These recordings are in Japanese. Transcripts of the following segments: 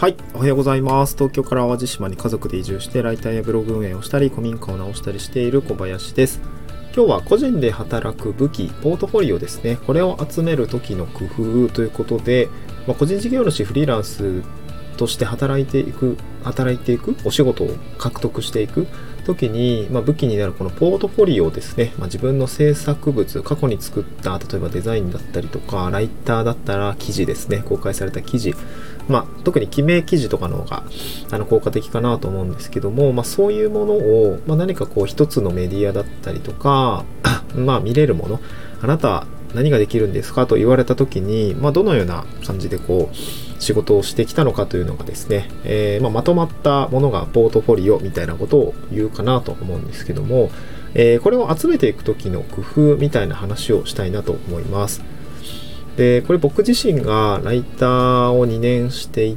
はい、おはようございます。東京から淡路島に家族で移住してライターやブログ運営をしたり、古民家を直したりしている小林です。今日は個人で働く武器、ポートフォリオですね。これを集める時の工夫ということで、まあ、個人事業主フリーランスとして働いていく、働いていく、お仕事を獲得していく時に、まあ、武器になるこのポートフォリオですね、まあ、自分の制作物、過去に作った、例えばデザインだったりとか、ライターだったら記事ですね、公開された記事、まあ、特に記名記事とかの方があの効果的かなと思うんですけども、まあ、そういうものを、まあ、何かこう一つのメディアだったりとか、まあ、見れるもの、あなた何ができるんですか？と言われた時に、まあ、どのような感じでこう仕事をしてきたのかというのがですね、えー、まあ、まとまったものがポートフォリオみたいなことを言うかなと思うんですけども、えー、これを集めていく時の工夫みたいな話をしたいなと思います。で、これ僕自身がライターを2年して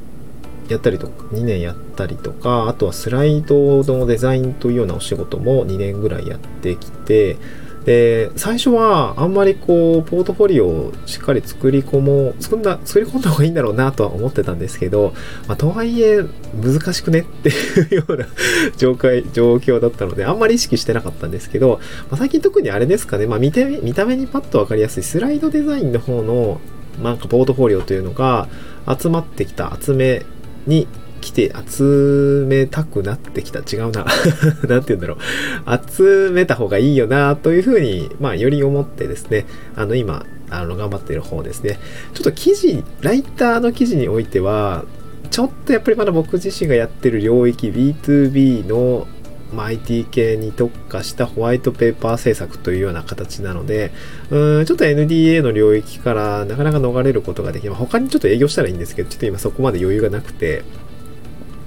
やったりとか、2年やったりとか、あとはスライドのデザインというようなお仕事も2年ぐらいやってきて、で、最初はあんまりこう、ポートフォリオをしっかり作り込もう、作んだ、作り込んだ方がいいんだろうなとは思ってたんですけど、まあ、とはいえ難しくねっていうような 状態、状況だったので、あんまり意識してなかったんですけど、まあ、最近特にあれですかね、まあ見て、見た目にパッとわかりやすいスライドデザインの方の、なんかポートフォリオというのが集まってきた集めに来て集めたくなってきた。違うな。なんて言うんだろう。集めた方がいいよな、というふうに、まあ、より思ってですね、あの、今、あの、頑張っている方ですね。ちょっと記事、ライターの記事においては、ちょっとやっぱりまだ僕自身がやってる領域 B2B のまあ、IT 系に特化したホワイトペーパー制作というような形なので、うんちょっと NDA の領域からなかなか逃れることができない。他にちょっと営業したらいいんですけど、ちょっと今そこまで余裕がなくて、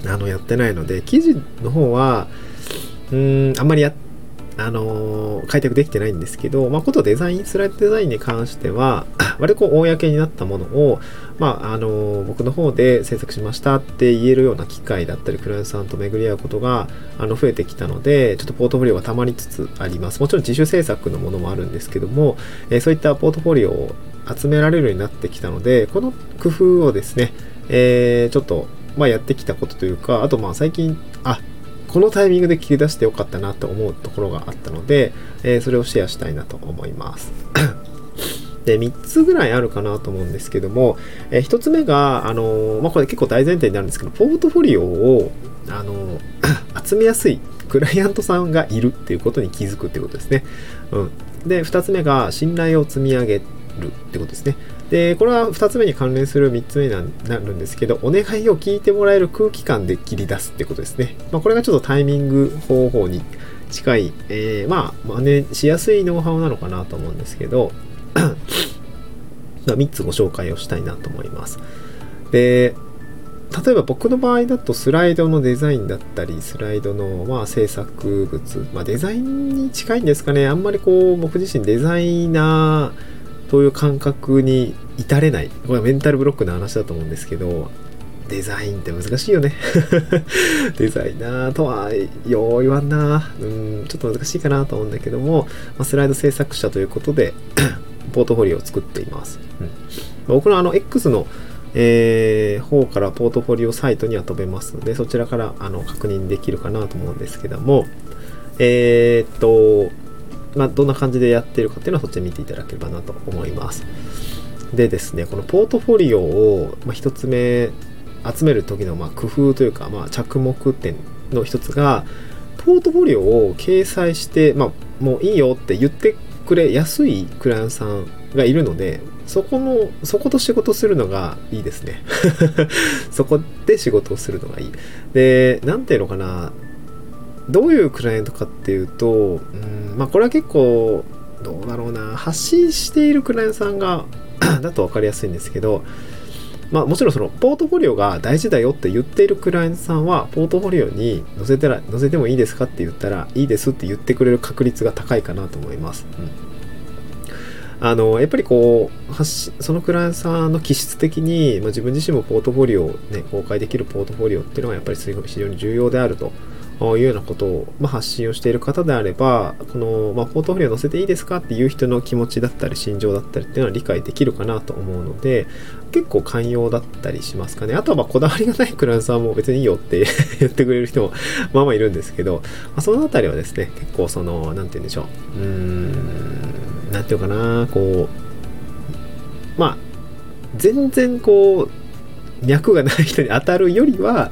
あの、やってないので、記事の方は、うん、あんまりや、あのー、開拓できてないんですけど、まあ、ことデザイン、スライドデザインに関しては、割と、公になったものを、まあ、あのー、僕の方で制作しましたって言えるような機会だったり、クライアントさんと巡り合うことが、あの、増えてきたので、ちょっとポートフォリオが溜まりつつあります。もちろん自主制作のものもあるんですけども、えー、そういったポートフォリオを集められるようになってきたので、この工夫をですね、えー、ちょっとまあ、やってきたことというか、あとまあ最近、あ、このタイミングで切り出してよかったなと思うところがあったので、えー、それをシェアしたいなと思います。で、3つぐらいあるかなと思うんですけども、えー、1つ目が、あのー、まあ、これ結構大前提になるんですけど、ポートフォリオを、あの、集めやすいクライアントさんがいるっていうことに気づくってことですね。うん。で、2つ目が、信頼を積み上げるってことですね。で、これは2つ目に関連する3つ目になるんですけど、お願いを聞いてもらえる空気感で切り出すってことですね。まあ、これがちょっとタイミング方法に近い、えー、まあ、真似しやすいノウハウなのかなと思うんですけど、3つご紹介をしたいなと思います。で、例えば僕の場合だとスライドのデザインだったり、スライドのまあ制作物、まあ、デザインに近いんですかね。あんまりこう僕自身デザイナー、という感覚に至れない。これはメンタルブロックの話だと思うんですけど、デザインって難しいよね デザイナーとはよう言わんな。うん、ちょっと難しいかなと思うんだけども、まあ、スライド制作者ということで ポートフォリオを作っています。うん、僕のあの X のえー、方からポートフォリオサイトには飛べますので、そちらからあの確認できるかなと思うんですけども、えー、っと、まあ、どんな感じでやってるかっていうのはそっちで見ていただければなと思います。でですね、このポートフォリオを、まあ、1つ目集める時のま工夫というか、まあ、着目点の一つが、ポートフォリオを掲載して、まあ、もういいよって言ってくれやすいクライアントさんがいるので、そこの、そこと仕事するのがいいですね。そこで仕事をするのがいい。で、なんていうのかな、どういうクライアントかっていうと、うんまあ、これは結構、どうだろうな、発信しているクライアントさんが だと分かりやすいんですけど、まあ、もちろんそのポートフォリオが大事だよって言っているクライアントさんは、ポートフォリオに載せたら、載せてもいいですかって言ったら、いいですって言ってくれる確率が高いかなと思います。うん。あの、やっぱりこう、そのクライアントさんの気質的に、まあ、自分自身もポートフォリオをね、公開できるポートフォリオっていうのはやっぱり非常に重要であると。いうようなことを、ま、発信をしている方であれば、この、まあ、ポートフォリオ載せていいですかっていう人の気持ちだったり、心情だったりっていうのは理解できるかなと思うので、結構寛容だったりしますかね。あとは、まこだわりがないクラントさんも別にいいよって 言ってくれる人も、まあまあいるんですけど、まあ、そのあたりはですね、結構その、なんて言うんでしょう。うーん、なんていうかな、こう、まあ、全然こう、脈がない人に当たるよりは、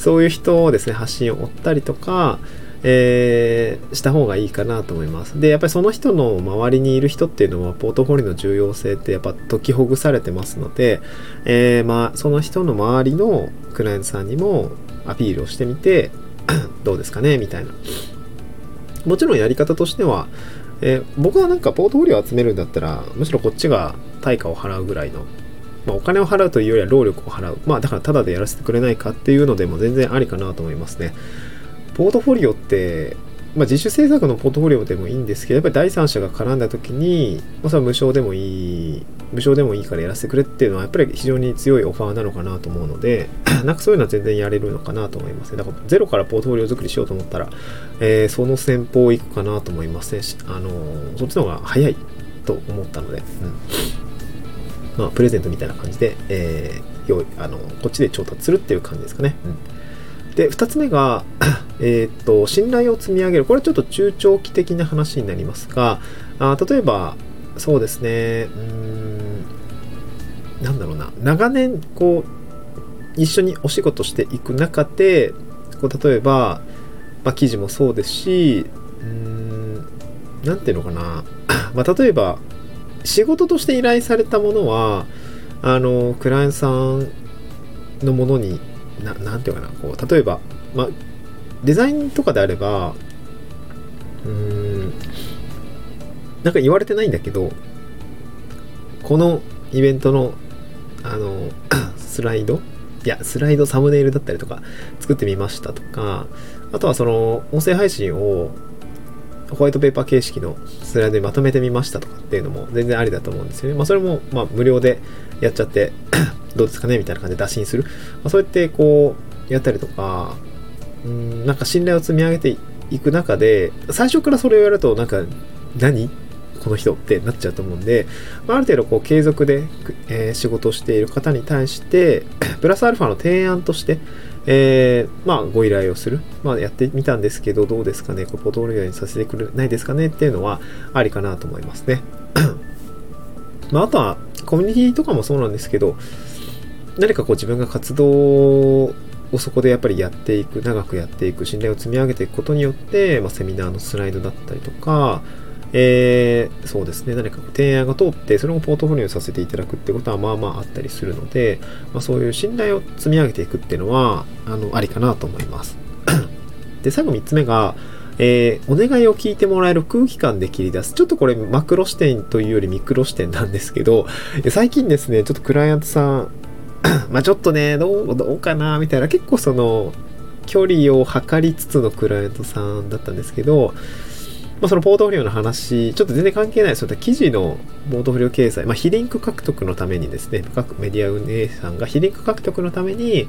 そういう人をですね、発信を追ったりとか、えー、した方がいいかなと思います。で、やっぱりその人の周りにいる人っていうのは、ポートフォリオの重要性ってやっぱ解きほぐされてますので、えー、まあ、その人の周りのクライアントさんにもアピールをしてみて、どうですかねみたいな。もちろんやり方としては、えー、僕はなんかポートフォリオを集めるんだったら、むしろこっちが対価を払うぐらいのまあ、お金を払うというよりは労力を払う。まあだからタダでやらせてくれないかっていうのでも全然ありかなと思いますね。ポートフォリオって、まあ、自主制作のポートフォリオでもいいんですけど、やっぱり第三者が絡んだ時に、まあ、それは無償でもいい、無償でもいいからやらせてくれっていうのは、やっぱり非常に強いオファーなのかなと思うので、なんかそういうのは全然やれるのかなと思いますね。だからゼロからポートフォリオ作りしようと思ったら、えー、その戦法行くかなと思いますね。あのー、そっちの方が早いと思ったので、うん。まあ、プレゼントみたいな感じで、えー、あのこっちで調達するっていう感じですかね。うん、で、2つ目が、えっと、信頼を積み上げる。これちょっと中長期的な話になりますが、あ例えば、そうですね、うん、なんだろうな、長年、こう、一緒にお仕事していく中で、こう例えば、まあ、記事もそうですし、うん、なんていうのかな、まあ、例えば、仕事として依頼されたものは、あの、クライアントさんのものに、ななんていうかな、こう、例えば、ま、デザインとかであれば、うーん、なんか言われてないんだけど、このイベントの、あの、スライドいや、スライド、サムネイルだったりとか作ってみましたとか、あとはその、音声配信をホワイトペーパー形式のスライドにまとめてみましたとかっていうのも全然ありだと思うんですよね。まあそれもまあ無料でやっちゃって どうですかねみたいな感じで打診する。まあ、そうやってこうやったりとか、うん、なんか信頼を積み上げていく中で、最初からそれをやるとなんか何？この人ってなっちゃうと思うんで、まあ、ある程度こう継続で、えー、仕事をしている方に対して、プラスアルファの提案として、えー、まあ、ご依頼をする。まあ、やってみたんですけど、どうですかね、こポートフォリオにさせてくれないですかねっていうのはありかなと思いますね。まあ、あとは、コミュニティとかもそうなんですけど、何かこう自分が活動をそこでやっぱりやっていく、長くやっていく、信頼を積み上げていくことによって、まあ、セミナーのスライドだったりとか、えー、そうですね、何か提案が通って、それをポートフォリオにさせていただくってことは、まあまああったりするので、まあ、そういう信頼を積み上げていくっていうのは、あの、ありかなと思います。で、最後3つ目が、えー、お願いを聞いてもらえる空気感で切り出す。ちょっとこれマクロ視点というよりミクロ視点なんですけど、最近ですね、ちょっとクライアントさん、まあちょっとね、どう、どうかな、みたいな、結構その、距離を測りつつのクライアントさんだったんですけど、まあ、そのポートフォリオの話、ちょっと全然関係ないそういった記事のポートフォリオ掲載、まあ、非リンク獲得のためにですね、各メディア運営さんが非リンク獲得のために、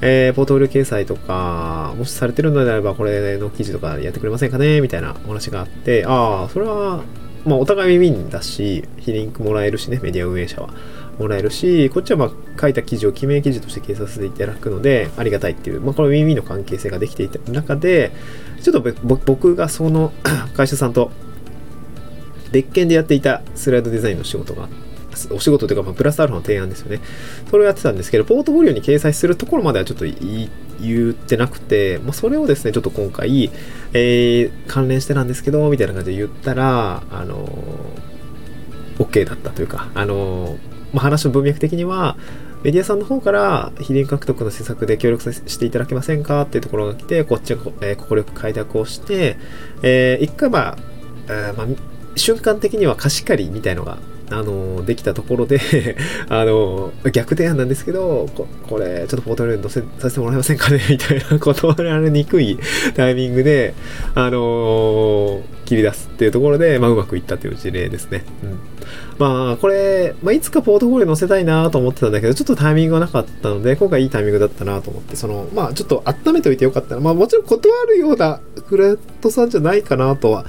えー、ポートフォリオ掲載とか、もしされてるのであれば、これの記事とかやってくれませんかねみたいなお話があって、ああ、それは、まあ、お互いウィンだし、非リンクもらえるしね、メディア運営者は。もらえるし、こっちはまあ書いた記事を記名記事として掲載させていただくので、ありがたいっていう、まあ、このウィンウィンの関係性ができていた中で、ちょっと僕がその 会社さんと別件でやっていたスライドデザインの仕事がお仕事というか、まあ、プラスアルファの提案ですよね。それをやってたんですけど、ポートフォリオに掲載するところまではちょっと言ってなくて、まあ、それをですね、ちょっと今回、えー、関連してなんですけど、みたいな感じで言ったら、あのー、OK だったというか、あのー、まあ、話の文脈的には、メディアさんの方から、秘伝獲得の施策で協力していただけませんかっていうところが来て、こっちが快、えー、く開拓をして、えー、一回まあ、まあ、瞬間的には貸し借りみたいのがあの、できたところで あの、逆提案なんですけど、ここれ、ちょっとポートフォリオに載せさせてもらえませんかね？みたいな断られにくいタイミングで、あの、切り出すっていうところで、まあ、うまくいったという事例ですね。うん。まあ、これ、まあ、いつかポートフォリオ載せたいなと思ってたんだけど、ちょっとタイミングがなかったので、今回いいタイミングだったなと思って、その、まあ、ちょっと温めておいてよかったら、まあ、もちろん断るようなクレットさんじゃないかなとは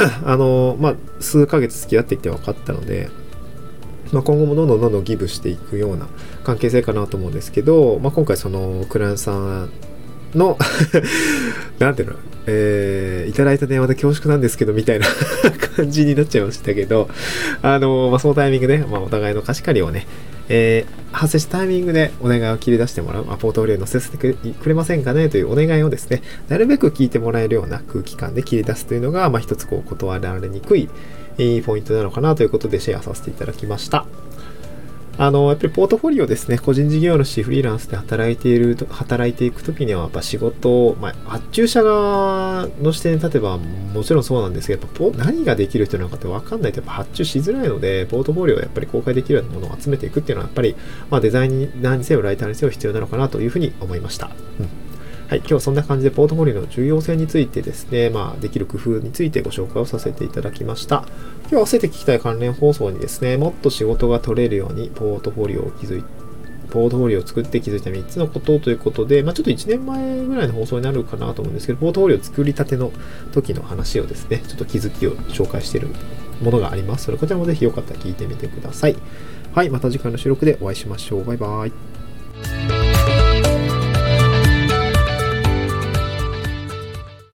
あの、まあ、数ヶ月付き合っていて分かったので、まあ、今後もどんどんどんどんギブしていくような関係性かなと思うんですけど、まあ、今回そのクライアンさんの なんていうの、えー、いただいた電話で恐縮なんですけど、みたいな 感じになっちゃいましたけど、あのまあ、そのタイミングで、まあ、お互いの貸し借りをね、えー、発生したタイミングでお願いを切り出してもらう、まあ、ポートフォリオに載せてくれませんかねというお願いをですね、なるべく聞いてもらえるような空気感で切り出すというのが、まあ、一つこう断られにくい、えー、ポイントなのかなということでシェアさせていただきました。あの、やっぱりポートフォリオですね、個人事業主、フリーランスで働いている、働いていくときには、やっぱ仕事、まあ、発注者側の視点に立てば、もちろんそうなんですけど、やっぱ何ができる人なのかって分かんないと、やっぱ発注しづらいので、ポートフォリオをやっぱり公開できるようなものを集めていくっていうのは、やっぱり、まあ、デザインに何にせよ、ライターにせよ必要なのかなというふうに思いました。うんはい、今日はそんな感じでポートフォリオの重要性についてですね、まあ、できる工夫についてご紹介をさせていただきました。今日合わせて聞きたい関連放送にですね、もっと仕事が取れるようにポートフォリオを築いてポートフォリオを作って気づいた3つのことということで、まあ、ちょっと1年前ぐらいの放送になるかなと思うんですけど、ポートフォリオ作りたての時の話をですね、ちょっと気づきを紹介しているものがあります。それこちらもぜひよかったら聞いてみてください。はい、また次回の収録でお会いしましょう。バイバイ。